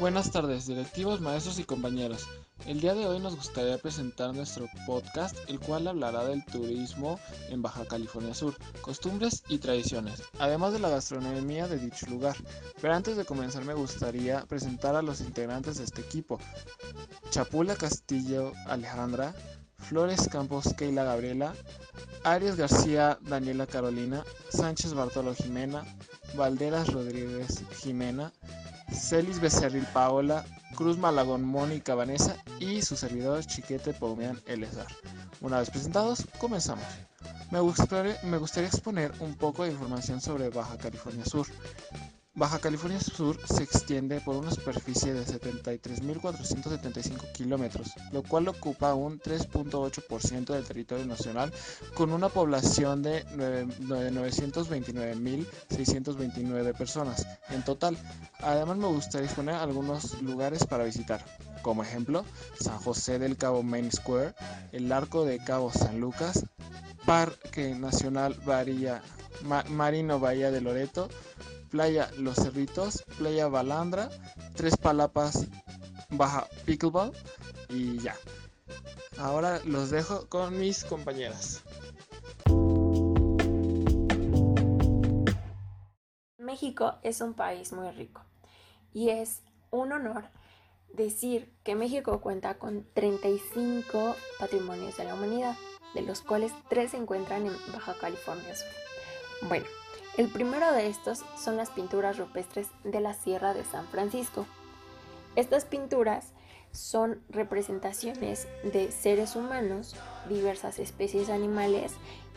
Buenas tardes, directivos, maestros y compañeros. El día de hoy nos gustaría presentar nuestro podcast, el cual hablará del turismo en Baja California Sur, costumbres y tradiciones, además de la gastronomía de dicho lugar. Pero antes de comenzar me gustaría presentar a los integrantes de este equipo. Chapula Castillo Alejandra, Flores Campos Keila Gabriela, Arias García Daniela Carolina, Sánchez Bartolo Jimena, Valderas Rodríguez Jimena, Celis Becerril Paola, Cruz Malagón Mónica Vanessa y su servidor Chiquete Paumian Elezar. Una vez presentados, comenzamos. Me gustaría exponer un poco de información sobre Baja California Sur. Baja California Sur se extiende por una superficie de 73.475 kilómetros, lo cual ocupa un 3.8% del territorio nacional, con una población de 929.629 personas en total. Además me gustaría exponer algunos lugares para visitar, como ejemplo San José del Cabo Main Square, el Arco de Cabo San Lucas, Parque Nacional Marino Bahía de Loreto, Playa Los Cerritos, Playa Balandra, Tres Palapas, Baja Pickleball y ya. Ahora los dejo con mis compañeras. México es un país muy rico y es un honor decir que México cuenta con 35 patrimonios de la humanidad, de los cuales 3 se encuentran en Baja California. Bueno, el primero de estos son las pinturas rupestres de la Sierra de San Francisco. Estas pinturas son representaciones de seres humanos, diversas especies animales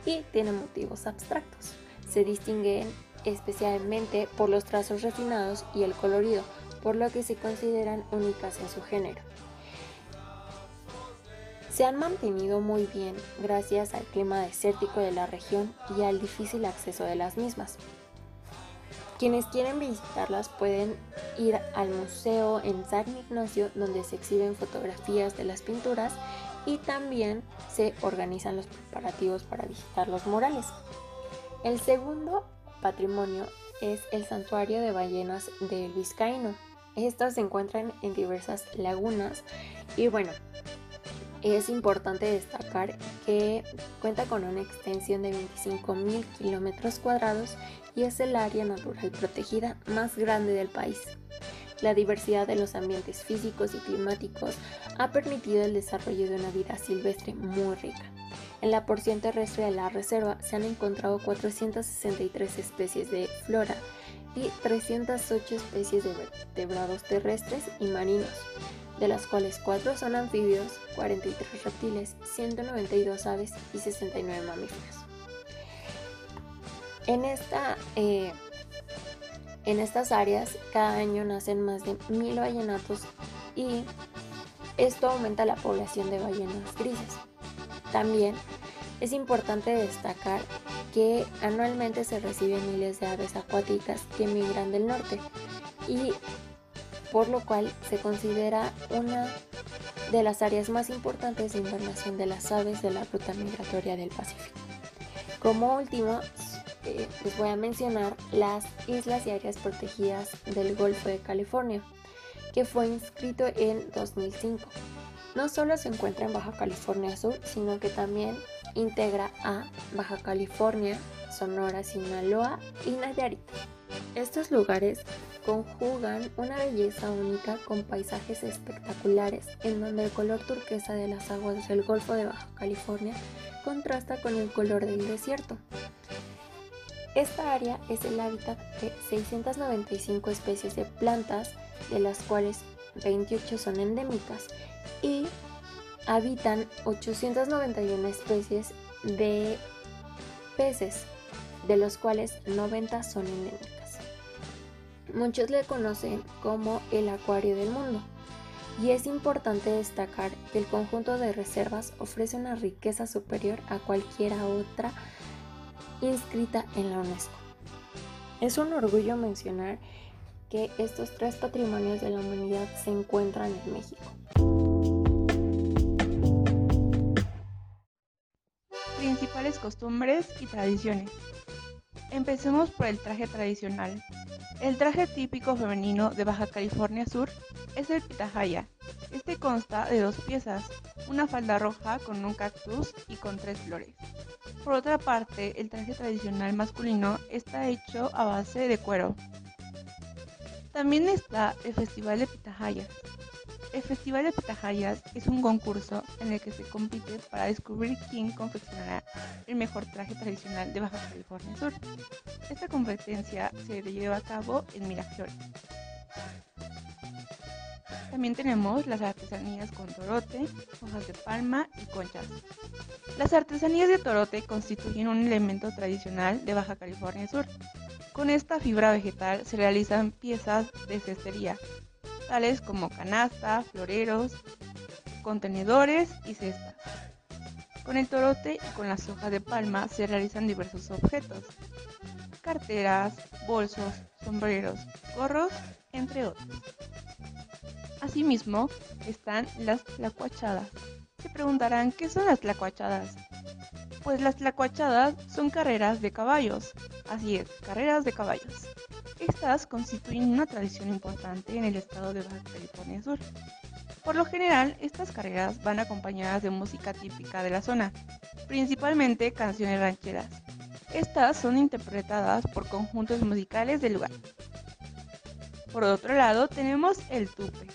y tienen motivos abstractos. Se distinguen especialmente por los trazos refinados y el colorido, por lo que se consideran únicas en su género se han mantenido muy bien gracias al clima desértico de la región y al difícil acceso de las mismas. Quienes quieren visitarlas pueden ir al museo en San Ignacio donde se exhiben fotografías de las pinturas y también se organizan los preparativos para visitar los murales. El segundo patrimonio es el santuario de ballenas del Vizcaíno. Estas se encuentran en diversas lagunas y bueno, es importante destacar que cuenta con una extensión de 25.000 kilómetros cuadrados y es el área natural protegida más grande del país. La diversidad de los ambientes físicos y climáticos ha permitido el desarrollo de una vida silvestre muy rica. En la porción terrestre de la reserva se han encontrado 463 especies de flora y 308 especies de vertebrados terrestres y marinos, de las cuales 4 son anfibios, 43 reptiles, 192 aves y 69 mamíferos. En, esta, eh, en estas áreas cada año nacen más de mil ballenatos y esto aumenta la población de ballenas grises. También es importante destacar que anualmente se reciben miles de aves acuáticas que migran del norte y por lo cual se considera una de las áreas más importantes de invernación de las aves de la ruta migratoria del Pacífico. Como último, eh, les voy a mencionar las islas y áreas protegidas del Golfo de California, que fue inscrito en 2005. No solo se encuentra en Baja California Sur, sino que también integra a Baja California, Sonora, Sinaloa y Nayarit. Estos lugares conjugan una belleza única con paisajes espectaculares en donde el color turquesa de las aguas del Golfo de Baja California contrasta con el color del desierto. Esta área es el hábitat de 695 especies de plantas, de las cuales 28 son endémicas, y habitan 891 especies de peces, de los cuales 90 son endémicas. Muchos le conocen como el acuario del mundo. Y es importante destacar que el conjunto de reservas ofrece una riqueza superior a cualquiera otra inscrita en la UNESCO. Es un orgullo mencionar que estos tres patrimonios de la humanidad se encuentran en México. Principales costumbres y tradiciones. Empecemos por el traje tradicional. El traje típico femenino de Baja California Sur es el pitahaya. Este consta de dos piezas, una falda roja con un cactus y con tres flores. Por otra parte, el traje tradicional masculino está hecho a base de cuero. También está el Festival de Pitahayas. El Festival de Pitahayas es un concurso en el que se compite para descubrir quién confeccionará el mejor traje tradicional de Baja California Sur. Esta competencia se lleva a cabo en Miraflores. También tenemos las artesanías con torote, hojas de palma y conchas. Las artesanías de torote constituyen un elemento tradicional de Baja California Sur. Con esta fibra vegetal se realizan piezas de cestería, tales como canasta, floreros, contenedores y cestas. Con el torote y con las hojas de palma se realizan diversos objetos, carteras, bolsos, sombreros, gorros, entre otros. Asimismo, están las tlacuachadas. Se preguntarán, ¿qué son las tlacuachadas? Pues las tlacuachadas son carreras de caballos. Así es, carreras de caballos. Estas constituyen una tradición importante en el estado de Baja California Sur. Por lo general, estas carreras van acompañadas de música típica de la zona, principalmente canciones rancheras. Estas son interpretadas por conjuntos musicales del lugar. Por otro lado, tenemos el tupe.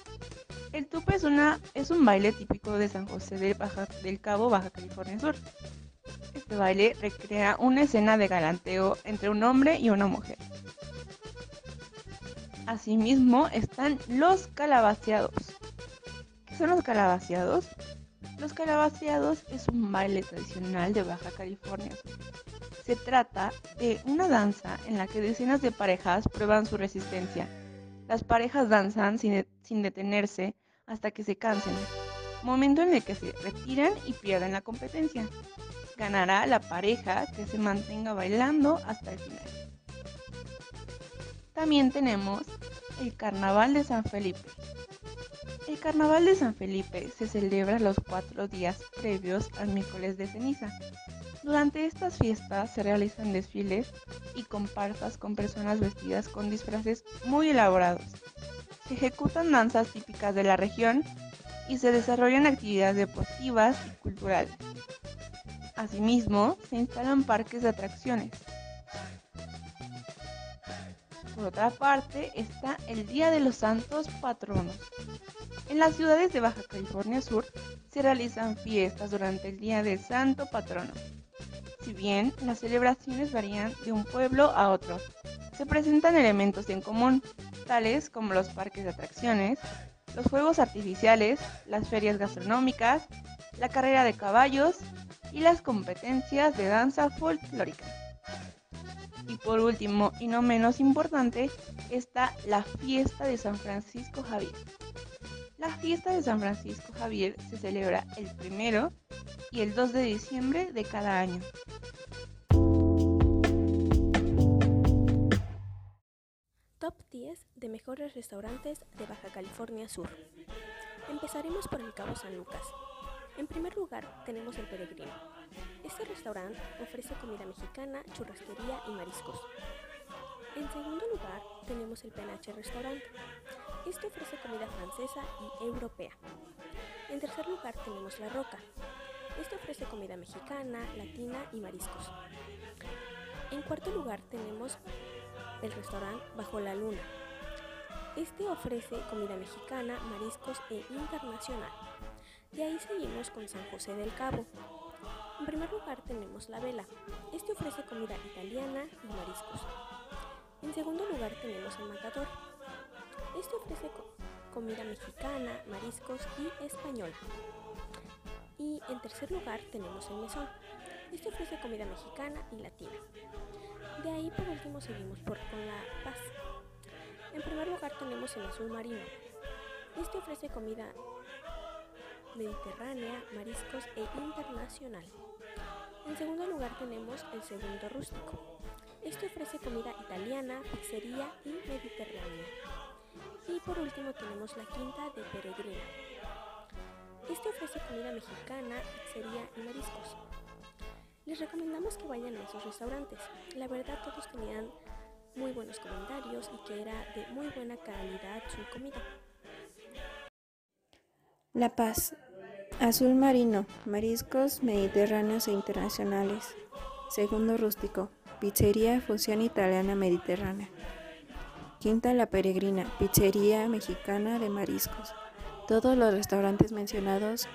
El tupe es, una, es un baile típico de San José del, del Cabo, Baja California Sur. Este baile recrea una escena de galanteo entre un hombre y una mujer. Asimismo están los calabaceados. ¿Qué son los calabaceados? Los calabaceados es un baile tradicional de Baja California. Se trata de una danza en la que decenas de parejas prueban su resistencia las parejas danzan sin detenerse hasta que se cansen, momento en el que se retiran y pierden la competencia. Ganará la pareja que se mantenga bailando hasta el final. También tenemos el Carnaval de San Felipe. El Carnaval de San Felipe se celebra los cuatro días previos al miércoles de ceniza. Durante estas fiestas se realizan desfiles y comparsas con personas vestidas con disfraces muy elaborados. Se ejecutan danzas típicas de la región y se desarrollan actividades deportivas y culturales. Asimismo, se instalan parques de atracciones. Por otra parte, está el Día de los Santos Patronos. En las ciudades de Baja California Sur se realizan fiestas durante el Día del Santo Patrono. Si bien las celebraciones varían de un pueblo a otro, se presentan elementos en común, tales como los parques de atracciones, los juegos artificiales, las ferias gastronómicas, la carrera de caballos y las competencias de danza folclórica. Y por último, y no menos importante, está la fiesta de San Francisco Javier. La fiesta de San Francisco Javier se celebra el primero y el 2 de diciembre de cada año. Top 10 de mejores restaurantes de Baja California Sur. Empezaremos por el Cabo San Lucas. En primer lugar tenemos el Peregrino. Este restaurante ofrece comida mexicana, churrasquería y mariscos. En segundo lugar tenemos el Penache Restaurant. Este ofrece comida francesa y europea. En tercer lugar tenemos La Roca. Este ofrece comida mexicana, latina y mariscos. En cuarto lugar tenemos el restaurante Bajo la Luna. Este ofrece comida mexicana, mariscos e internacional. De ahí seguimos con San José del Cabo. En primer lugar tenemos La Vela. Este ofrece comida italiana y mariscos. En segundo lugar tenemos El Matador. Este ofrece comida mexicana, mariscos y española. Y en tercer lugar tenemos el mesón. Este ofrece comida mexicana y latina. De ahí por último seguimos por, con la paz. En primer lugar tenemos el azul marino. Este ofrece comida mediterránea, mariscos e internacional. En segundo lugar tenemos el segundo rústico. Este ofrece comida italiana, pizzería y mediterránea. Y por último tenemos la quinta de Peregrina. Este ofrece comida mexicana, pizzería y mariscos. Les recomendamos que vayan a esos restaurantes. La verdad todos tenían muy buenos comentarios y que era de muy buena calidad su comida. La Paz. Azul marino, mariscos mediterráneos e internacionales. Segundo rústico, pizzería fusión italiana mediterránea. Quinta La Peregrina, pizzería mexicana de mariscos. Todos los restaurantes mencionados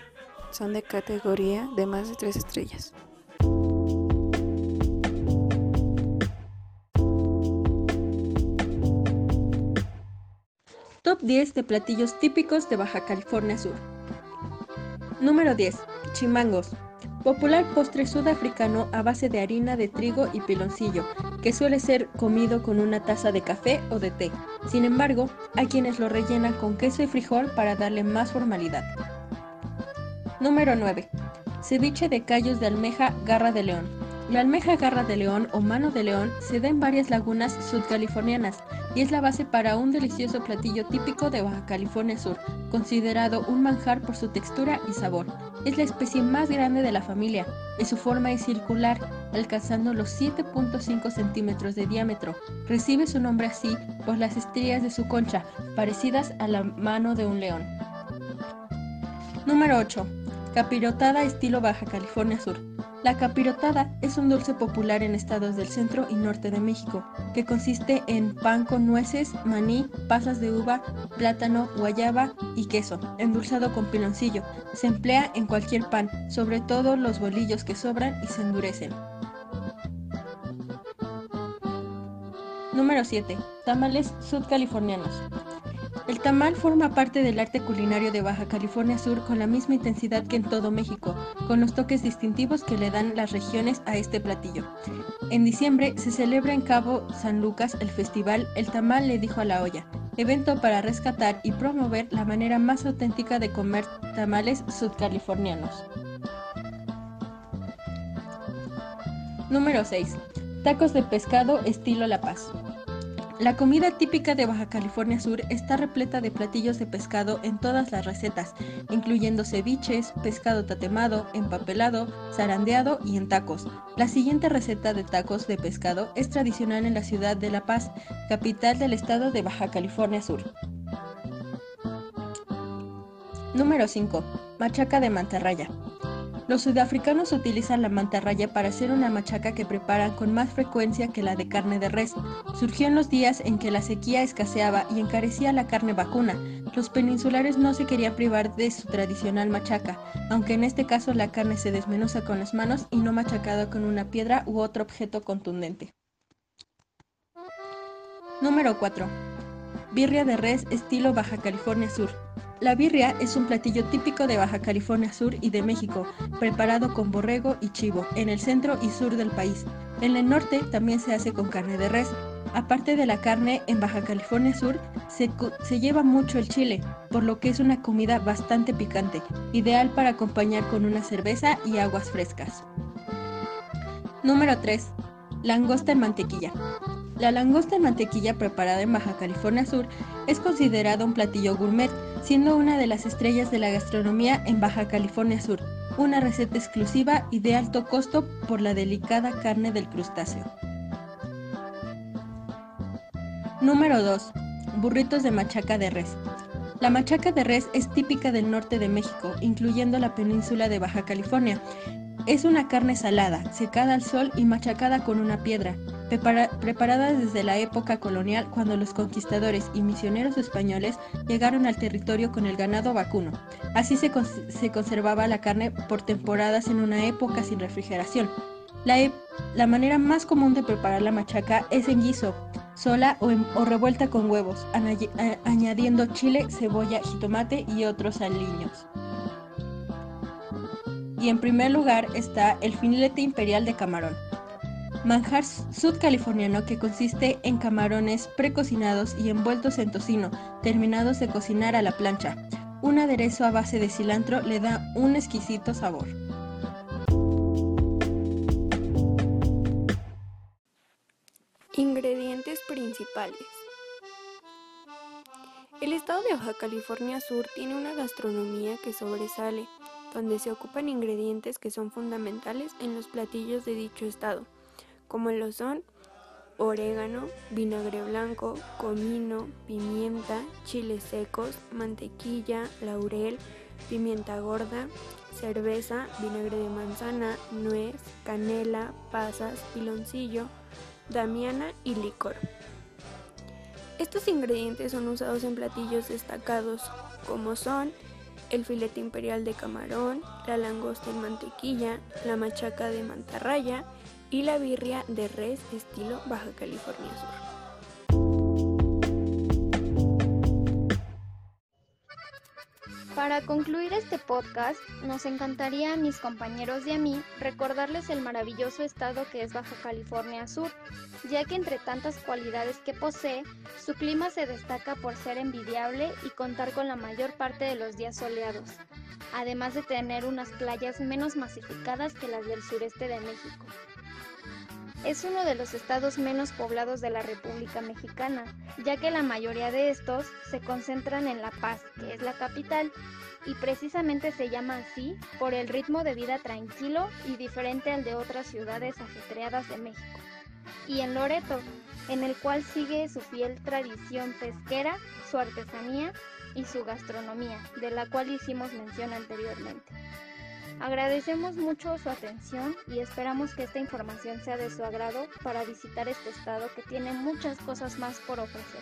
son de categoría de más de tres estrellas. Top 10 de platillos típicos de Baja California Sur. Número 10. Chimangos. Popular postre sudafricano a base de harina de trigo y piloncillo, que suele ser comido con una taza de café o de té. Sin embargo, hay quienes lo rellenan con queso y frijol para darle más formalidad. Número 9. Ceviche de callos de almeja garra de león. La almeja garra de león o mano de león se da en varias lagunas sudcalifornianas y es la base para un delicioso platillo típico de Baja California Sur, considerado un manjar por su textura y sabor. Es la especie más grande de la familia y su forma es circular, alcanzando los 7.5 centímetros de diámetro. Recibe su nombre así por las estrías de su concha, parecidas a la mano de un león. Número 8. Capirotada estilo Baja California Sur. La capirotada es un dulce popular en estados del centro y norte de México, que consiste en pan con nueces, maní, pasas de uva, plátano, guayaba y queso, endulzado con piloncillo. Se emplea en cualquier pan, sobre todo los bolillos que sobran y se endurecen. Número 7. Tamales sudcalifornianos. El tamal forma parte del arte culinario de Baja California Sur con la misma intensidad que en todo México, con los toques distintivos que le dan las regiones a este platillo. En diciembre se celebra en Cabo San Lucas el festival El Tamal le dijo a la olla, evento para rescatar y promover la manera más auténtica de comer tamales sudcalifornianos. Número 6. Tacos de pescado estilo La Paz. La comida típica de Baja California Sur está repleta de platillos de pescado en todas las recetas, incluyendo ceviches, pescado tatemado, empapelado, zarandeado y en tacos. La siguiente receta de tacos de pescado es tradicional en la ciudad de La Paz, capital del estado de Baja California Sur. Número 5. Machaca de mantarraya. Los sudafricanos utilizan la mantarraya para hacer una machaca que preparan con más frecuencia que la de carne de res. Surgió en los días en que la sequía escaseaba y encarecía la carne vacuna. Los peninsulares no se querían privar de su tradicional machaca, aunque en este caso la carne se desmenuza con las manos y no machacada con una piedra u otro objeto contundente. Número 4. Birria de res estilo Baja California Sur. La birria es un platillo típico de Baja California Sur y de México, preparado con borrego y chivo, en el centro y sur del país. En el norte también se hace con carne de res. Aparte de la carne, en Baja California Sur se, lleva mucho el chile, por lo que es una comida bastante picante, ideal para acompañar con una cerveza y aguas frescas. Número 3. Langosta en mantequilla. La langosta en mantequilla preparada en Baja California Sur es considerada un platillo gourmet, siendo una de las estrellas de la gastronomía en Baja California Sur, una receta exclusiva y de alto costo por la delicada carne del crustáceo. Número 2. Burritos de machaca de res. La machaca de res es típica del norte de México, incluyendo la península de Baja California. Es una carne salada, secada al sol y machacada con una piedra, preparada desde la época colonial cuando los conquistadores y misioneros españoles llegaron al territorio con el ganado vacuno. Así se, se conservaba la carne por temporadas en una época sin refrigeración. La, manera más común de preparar la machaca es en guiso, sola o revuelta con huevos, añadiendo chile, cebolla, jitomate y otros aliños. Y en primer lugar está el filete imperial de camarón, manjar sudcaliforniano que consiste en camarones precocinados y envueltos en tocino, terminados de cocinar a la plancha. Un aderezo a base de cilantro le da un exquisito sabor. Ingredientes principales. El estado de Baja California Sur tiene una gastronomía que sobresale donde se ocupan ingredientes que son fundamentales en los platillos de dicho estado, como lo son orégano, vinagre blanco, comino, pimienta, chiles secos, mantequilla, laurel, pimienta gorda, cerveza, vinagre de manzana, nuez, canela, pasas, piloncillo, damiana y licor. Estos ingredientes son usados en platillos destacados como son el filete imperial de camarón, la langosta en mantequilla, la machaca de mantarraya y la birria de res estilo Baja California Sur. Para concluir este podcast, nos encantaría a mis compañeros y a mí recordarles el maravilloso estado que es Baja California Sur, ya que entre tantas cualidades que posee, su clima se destaca por ser envidiable y contar con la mayor parte de los días soleados, además de tener unas playas menos masificadas que las del sureste de México. Es uno de los estados menos poblados de la República Mexicana, ya que la mayoría de estos se concentran en La Paz, que es la capital, y precisamente se llama así por el ritmo de vida tranquilo y diferente al de otras ciudades ajetreadas de México. Y en Loreto, en el cual sigue su fiel tradición pesquera, su artesanía y su gastronomía, de la cual hicimos mención anteriormente. Agradecemos mucho su atención y esperamos que esta información sea de su agrado para visitar este estado que tiene muchas cosas más por ofrecer.